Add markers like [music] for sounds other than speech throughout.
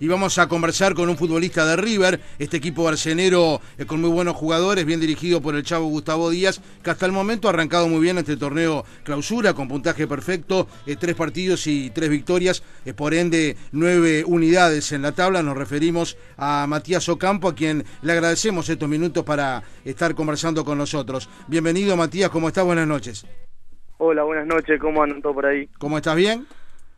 y vamos a conversar con un futbolista de River, este equipo barcenero eh, con muy buenos jugadores, bien dirigido por el chavo Gustavo Díaz, que hasta el momento ha arrancado muy bien este torneo clausura con puntaje perfecto, eh, tres partidos y tres victorias, eh, por ende nueve unidades en la tabla. Nos referimos a Matías Ocampo, a quien le agradecemos estos minutos para estar conversando con nosotros. Bienvenido Matías, ¿cómo estás? Buenas noches. Hola, buenas noches, ¿cómo andan todos por ahí? ¿Cómo estás? ¿Bien?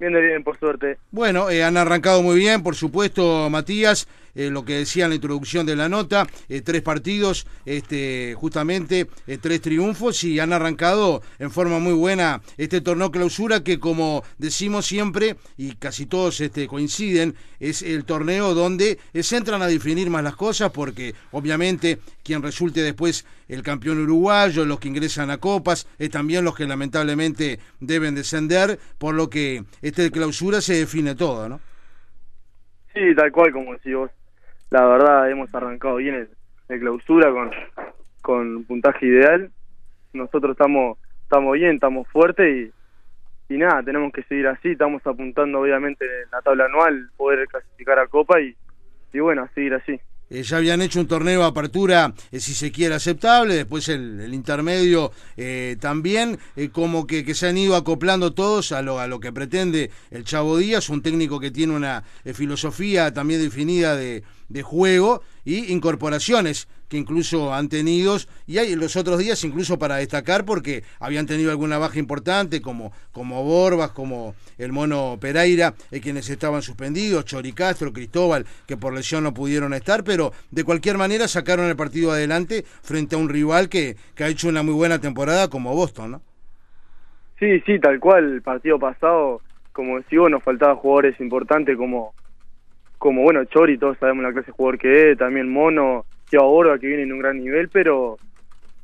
Bien, bien, por suerte. Bueno, eh, han arrancado muy bien, por supuesto, Matías. Eh, lo que decía en la introducción de la nota, eh, tres partidos, este, justamente eh, tres triunfos y han arrancado en forma muy buena este torneo clausura que como decimos siempre y casi todos este, coinciden, es el torneo donde se entran a definir más las cosas porque obviamente quien resulte después el campeón uruguayo, los que ingresan a copas, es también los que lamentablemente deben descender, por lo que este clausura se define todo, ¿no? Sí, tal cual como decís vos la verdad hemos arrancado bien el, clausura con, con puntaje ideal. Nosotros estamos estamos bien, estamos fuertes y, y nada, tenemos que seguir así. Estamos apuntando obviamente en la tabla anual poder clasificar a Copa y, y bueno, seguir así. Eh, ya habían hecho un torneo de apertura, eh, si se quiere, aceptable, después el, intermedio eh, también, como que, que, se han ido acoplando todos a lo, a lo que pretende el Chavo Díaz, un técnico que tiene una filosofía también definida de, de juego y incorporaciones que incluso han tenido, y hay los otros días incluso para destacar porque habían tenido alguna baja importante como, como Borbas, como el Mono Pereira, eh, quienes estaban suspendidos, Choricastro, Cristóbal, que por lesión no pudieron estar, pero de cualquier manera sacaron el partido adelante frente a un rival que, que ha hecho una muy buena temporada como Boston, ¿no? Sí, sí, tal cual, el partido pasado, como decía, nos faltaban jugadores importantes como como bueno, Chori, todos sabemos la clase de jugador que es, también Mono, Thiago Borba que viene en un gran nivel, pero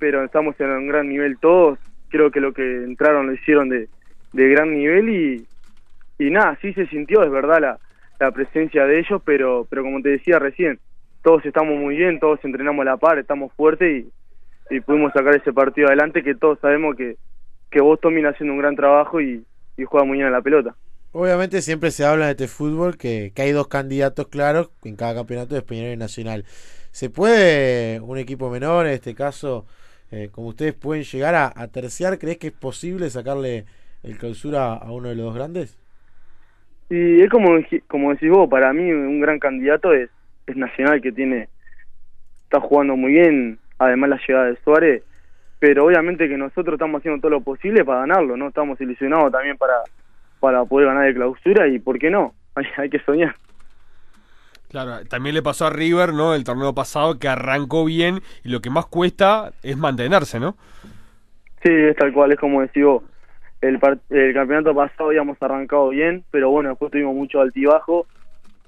pero estamos en un gran nivel todos, creo que lo que entraron lo hicieron de, de gran nivel y, y nada, sí se sintió, es verdad, la, la presencia de ellos, pero, pero como te decía recién, todos estamos muy bien, todos entrenamos a la par, estamos fuertes y, y pudimos sacar ese partido adelante que todos sabemos que, que Boston viene haciendo un gran trabajo y, y juega muy bien a la pelota. Obviamente siempre se habla de este fútbol que, hay dos candidatos claros en cada campeonato de y Nacional. ¿Se puede un equipo menor, en este caso, eh, como ustedes pueden llegar a, a, terciar? ¿Crees que es posible sacarle el clausura a uno de los dos grandes? Y es como, como decís vos, para mí un gran candidato es, es Nacional que tiene está jugando muy bien, además la llegada de Suárez, pero obviamente que nosotros estamos haciendo todo lo posible para ganarlo, ¿no? Estamos ilusionados también para para poder ganar de clausura y por qué no, [laughs] hay, que soñar. Claro, también le pasó a River, ¿no? El torneo pasado que arrancó bien y lo que más cuesta es mantenerse, ¿no? Sí, es tal cual, es como decís vos. El, el campeonato pasado habíamos arrancado bien, pero bueno, después tuvimos mucho altibajo.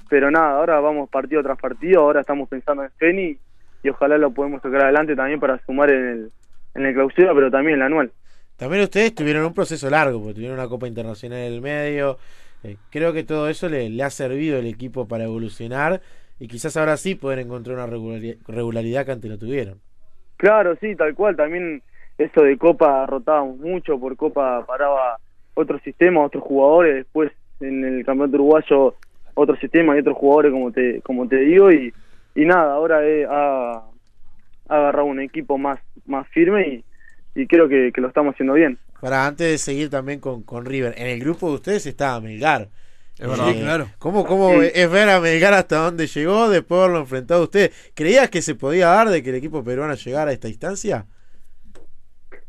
Pero nada, ahora vamos partido tras partido, ahora estamos pensando en Feni y ojalá lo podemos sacar adelante también para sumar en el, en el clausura, pero también en el anual. También ustedes tuvieron un proceso largo, porque tuvieron una Copa Internacional en el medio. Eh, creo que todo eso le, ha servido al equipo para evolucionar y quizás ahora sí poder encontrar una regularidad, que antes no tuvieron. Claro, sí, tal cual. También eso de Copa rotábamos mucho, por Copa paraba otro sistema, otros jugadores. Después en el campeonato uruguayo otro sistema y otros jugadores, como te, como te digo. Y, y nada, ahora ha, ha agarrado un equipo más, más firme y y creo que, lo estamos haciendo bien. Para antes de seguir también con, con River, en el grupo de ustedes estaba Melgar. Es verdad, claro. ¿Cómo, cómo es ver a Melgar hasta dónde llegó después de haberlo enfrentado a usted? ¿Creías que se podía dar de que el equipo peruano llegara a esta instancia?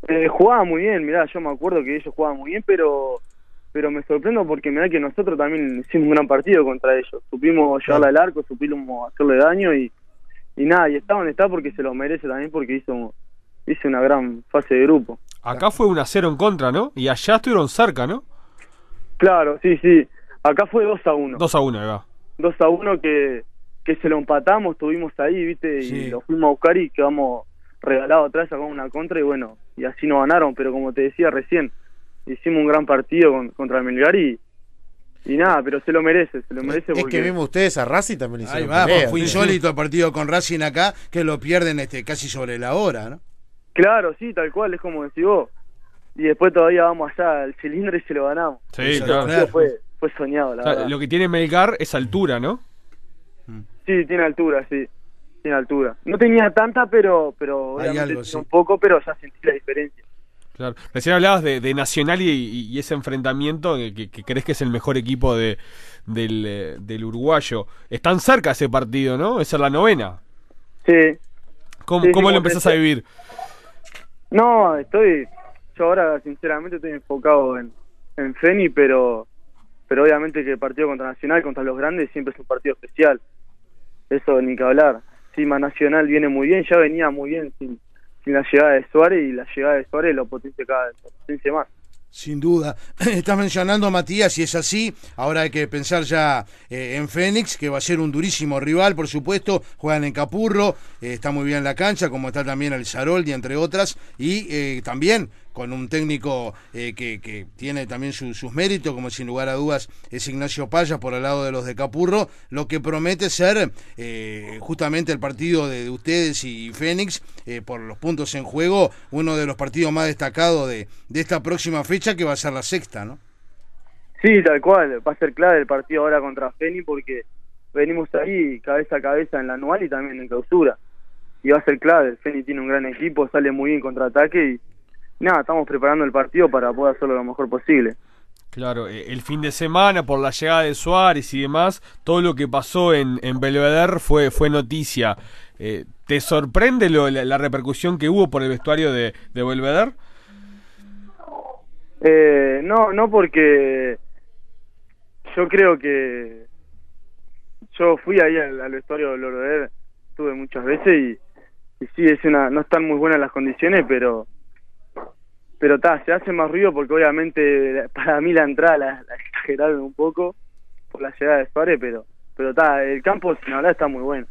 Eh, jugaba muy bien, mirá, yo me acuerdo que ellos jugaban muy bien, pero pero me sorprendo porque mirá que nosotros también hicimos un gran partido contra ellos. Supimos llevarla al arco, supimos hacerle daño y, y nada, y está donde está porque se lo merece también porque hizo hice una gran fase de grupo. Acá fue un a 0 en contra, ¿no? Y allá estuvieron cerca, ¿no? Claro, sí, sí. Acá fue 2 a 1. 2 a 1, va. 2 a 1 que, que se lo empatamos, estuvimos ahí, ¿viste? Y lo fuimos a buscar y quedamos regalados atrás, sacamos una contra y bueno, y así nos ganaron. Pero como te decía recién, hicimos un gran partido contra el Melgar y, y nada, pero se lo merece, se lo merece. Es que vimos ustedes a Racing también hicieron. Ahí va, fue insólito el partido con Racing acá, que lo pierden este casi sobre la hora, ¿no? Claro, sí, tal cual, es como decís vos. Y después todavía vamos allá al cilindro y se lo ganamos. Sí, claro. Fue, fue soñado, la verdad. Lo que tiene Melgar es altura, ¿no? Sí, tiene altura, sí. Tiene altura. No tenía tanta, pero, pero Hay obviamente algo, sí. un poco, pero ya sentí la diferencia. Claro. Recién hablabas de, de Nacional y, ese enfrentamiento que, que- que crees que es el mejor equipo de, del, eh, del uruguayo. Están cerca ese partido, ¿no? Esa es la novena. Sí. ¿Cómo, Sí, sí, cómo lo como empezás a vivir? No, estoy. Yo ahora, sinceramente, estoy enfocado en, en Feni, pero, pero obviamente que el partido contra Nacional, contra los grandes, siempre es un partido especial. Eso ni que hablar. Cima Nacional viene muy bien, ya venía muy bien sin, la llegada de Suárez y la llegada de Suárez lo potencia cada vez, más. Sin duda. [laughs] Estás mencionando a Matías y es así. Ahora hay que pensar ya eh, en Fénix, que va a ser un durísimo rival, por supuesto. Juegan en Capurro, eh, está muy bien la cancha, como está también el Zaroldi, entre otras. Y eh, también con un técnico eh, que, tiene también su- sus méritos, como sin lugar a dudas es Ignacio Paya por el lado de los de Capurro, lo que promete ser eh, justamente el partido de, de ustedes y Fénix, eh, por los puntos en juego, uno de los partidos más destacados de, de esta próxima fecha, que va a ser la sexta, ¿no? Sí, tal cual. Va a ser clave el partido ahora contra Feni porque venimos ahí cabeza a cabeza en la anual y también en clausura. Y va a ser clave. Feni tiene un gran equipo, sale muy bien en contraataque y nada, estamos preparando el partido para poder hacerlo lo mejor posible. Claro, eh, el fin de semana por la llegada de Suárez y demás, todo lo que pasó en, en Belvedere fue, fue noticia. Eh, ¿Te sorprende lo- la, la repercusión que hubo por el vestuario de, de Belvedere? Eh, no, no porque yo creo que yo fui ahí al, al vestuario de Loroder, estuve muchas veces y, y sí, es una, no están muy buenas las condiciones, pero pero ta, se hace más ruido porque obviamente para mí la entrada la, la exageraron un poco por la llegada de Suárez, pero pero ta, el campo sin hablar está muy bueno.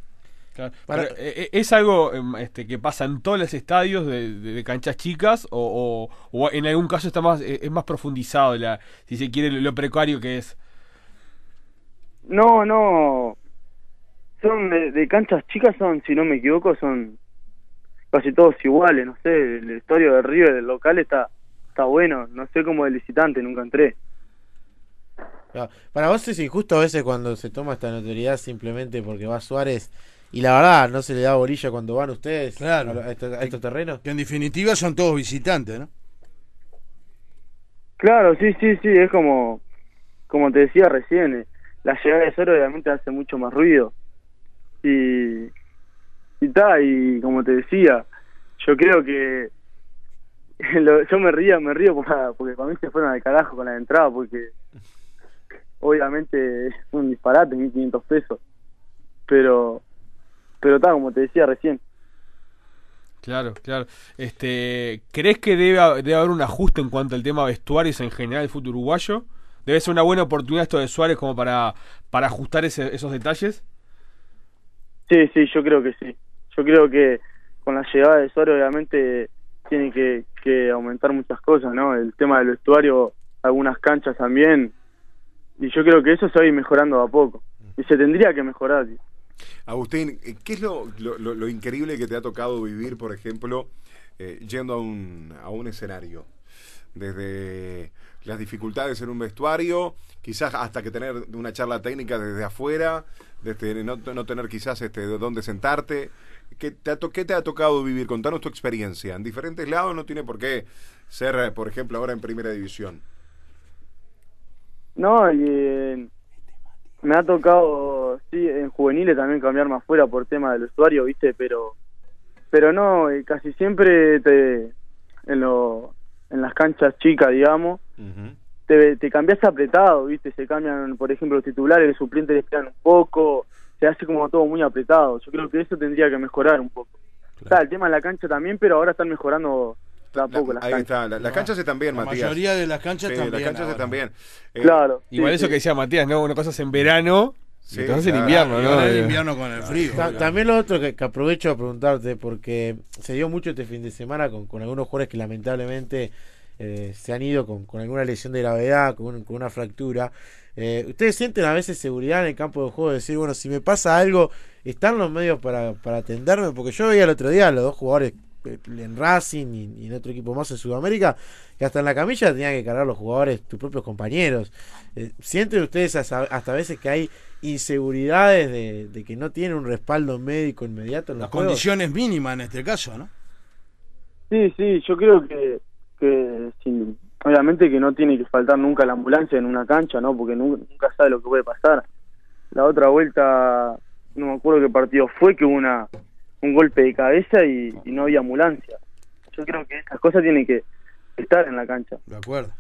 Claro, Para- pero, eh, eh, ¿Es algo em, este, que pasa en todos los estadios de, de- de canchas chicas o, o- o en algún caso está más eh, es más profundizado, la, si se quiere, lo, lo precario que es? No, no. Son de, de canchas chicas, son, si no me equivoco, son casi todos iguales. No sé, el estadio de River, el local, está está bueno. No sé cómo el visitante, nunca entré. Claro. Para vos es injusto a veces cuando se toma esta notoriedad simplemente porque va Suárez y la verdad no se le da bolilla cuando van ustedes Claro. a, a estos, a estos terrenos. Que en definitiva son todos visitantes, ¿no? Claro, sí, sí, sí, es como, como te decía recién, eh, la llegada de Suárez obviamente hace mucho más ruido. Y, y ta, y como te decía, yo creo que [laughs] lo- yo me río, me río por- porque para mí se fueron al carajo con la entrada, porque obviamente es un disparate, 1500 pesos. Pero, pero ta, como te decía recién. Claro, claro. Este, ¿Crees que debe, debe haber un ajuste en cuanto al tema vestuarios en general del fútbol uruguayo? ¿Debe ser una buena oportunidad esto de Suárez como para, para ajustar ese- esos detalles? Sí, sí, yo creo que sí. Yo creo que con la llegada de Suárez obviamente tiene que, que aumentar muchas cosas, ¿no? El tema del vestuario, algunas canchas también. Y yo creo que eso se va a ir mejorando a poco. Y se tendría que mejorar. Agustín, ¿qué es lo, lo- lo- increíble que te ha tocado vivir, por ejemplo, eh, yendo a un, a un escenario? Desde las dificultades en un vestuario, quizás hasta que tener una charla técnica desde afuera, desde no, no tener quizás este, de dónde sentarte. ¿Qué te, ha to- qué te ha tocado vivir? Contanos tu experiencia. En diferentes lados no tiene por qué ser, eh, por ejemplo, ahora en primera división. No, y eh, me ha tocado, sí, en juveniles también cambiarme afuera por tema del vestuario, ¿viste? Pero pero no, eh, casi siempre te, en, lo, en las canchas chicas, digamos, te, te cambias apretado, ¿viste? Se cambian, por ejemplo, los titulares, los suplentes les quedan un poco, se hace como todo muy apretado. Yo creo que eso tendría que mejorar un poco. Está el tema de la cancha también, pero ahora están mejorando de a poco La- las ahí canchas. está, la- las canchas están bien, La Matías. mayoría de las canchas Sí, también. las canchas ahora. están bien. Eh, Claro. Igual sí, eso sí. que decía Matías, ¿no? Una cosa es en verano Sí, y otra cosa es en claro. invierno, ¿no? el Eh, invierno con el frío. Ta-. También lo otro que, que aprovecho a preguntarte, porque se dio mucho este fin de semana con, con algunos jugadores que lamentablemente eh, se han ido con, con alguna lesión de gravedad, con, un- con una fractura. Eh, ¿Ustedes sienten a veces seguridad en el campo de juego de decir, bueno, si me pasa algo, están los medios para, para atenderme? Porque yo veía el otro día a los dos jugadores eh, en Racing y, en otro equipo más en Sudamérica, que hasta en la camilla tenían que cargar los jugadores, tus propios compañeros. Eh, ¿Sienten ustedes hasta, hasta veces que hay inseguridades de, que no tienen un respaldo médico inmediato en Las condiciones mínimas en este caso, ¿no? Sí, sí, yo creo que, que obviamente que no tiene que faltar nunca la ambulancia en una cancha, ¿no? Porque nunca, nunca sabe lo que puede pasar. La otra vuelta, no me acuerdo qué partido fue, que hubo una, un golpe de cabeza y, no había ambulancia. Yo creo que esas cosas tienen que estar en la cancha. De acuerdo.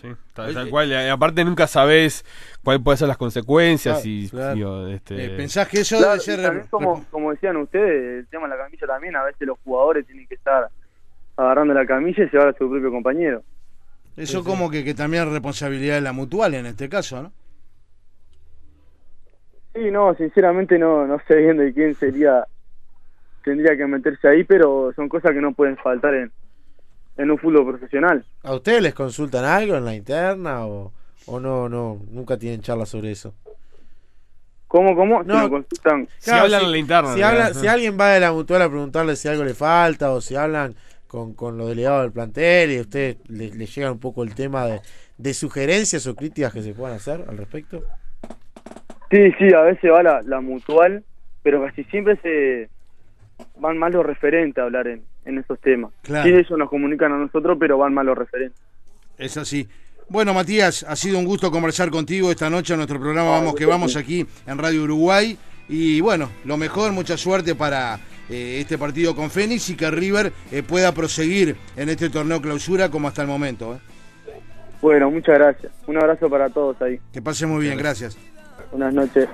Sí, tal, cual. Y aparte nunca sabes cuáles pueden ser las consecuencias. y, este... Eh, ¿Pensás que eso debe ser... como, como decían ustedes, el tema de la camilla también, a veces los jugadores tienen que estar agarrando la camilla y llevar a su propio compañero. Eso como que, que también es responsabilidad de la mutual en este caso, ¿no? Sí, no, sinceramente no, no sé bien de quién sería, tendría que meterse ahí, pero son cosas que no pueden faltar en, en un fútbol profesional. ¿A ustedes les consultan algo en la interna o, o no, no, nunca tienen charlas sobre eso? ¿Cómo, cómo? No, consultan. si hablan en la interna. Si, si alguien va de la mutual a preguntarle si algo le falta o si hablan con, con los delegados del plantel y a ustedes les, les llega un poco el tema de, de sugerencias o críticas que se puedan hacer al respecto. Sí, sí, a veces va la, la mutual, pero casi siempre se van mal los referentes a hablar en, en esos temas. Sí, ellos nos comunican a nosotros, pero van mal los referentes. Es así. Bueno, Matías, ha sido un gusto conversar contigo esta noche en nuestro programa Vamos que Vamos aquí en Radio Uruguay. Y bueno, lo mejor, mucha suerte para eh, este partido con Fénix y que River eh, pueda proseguir en este torneo clausura como hasta el momento. ¿eh? Bueno, muchas gracias. Un abrazo para todos ahí. Que pase muy bien, gracias. Buenas noches.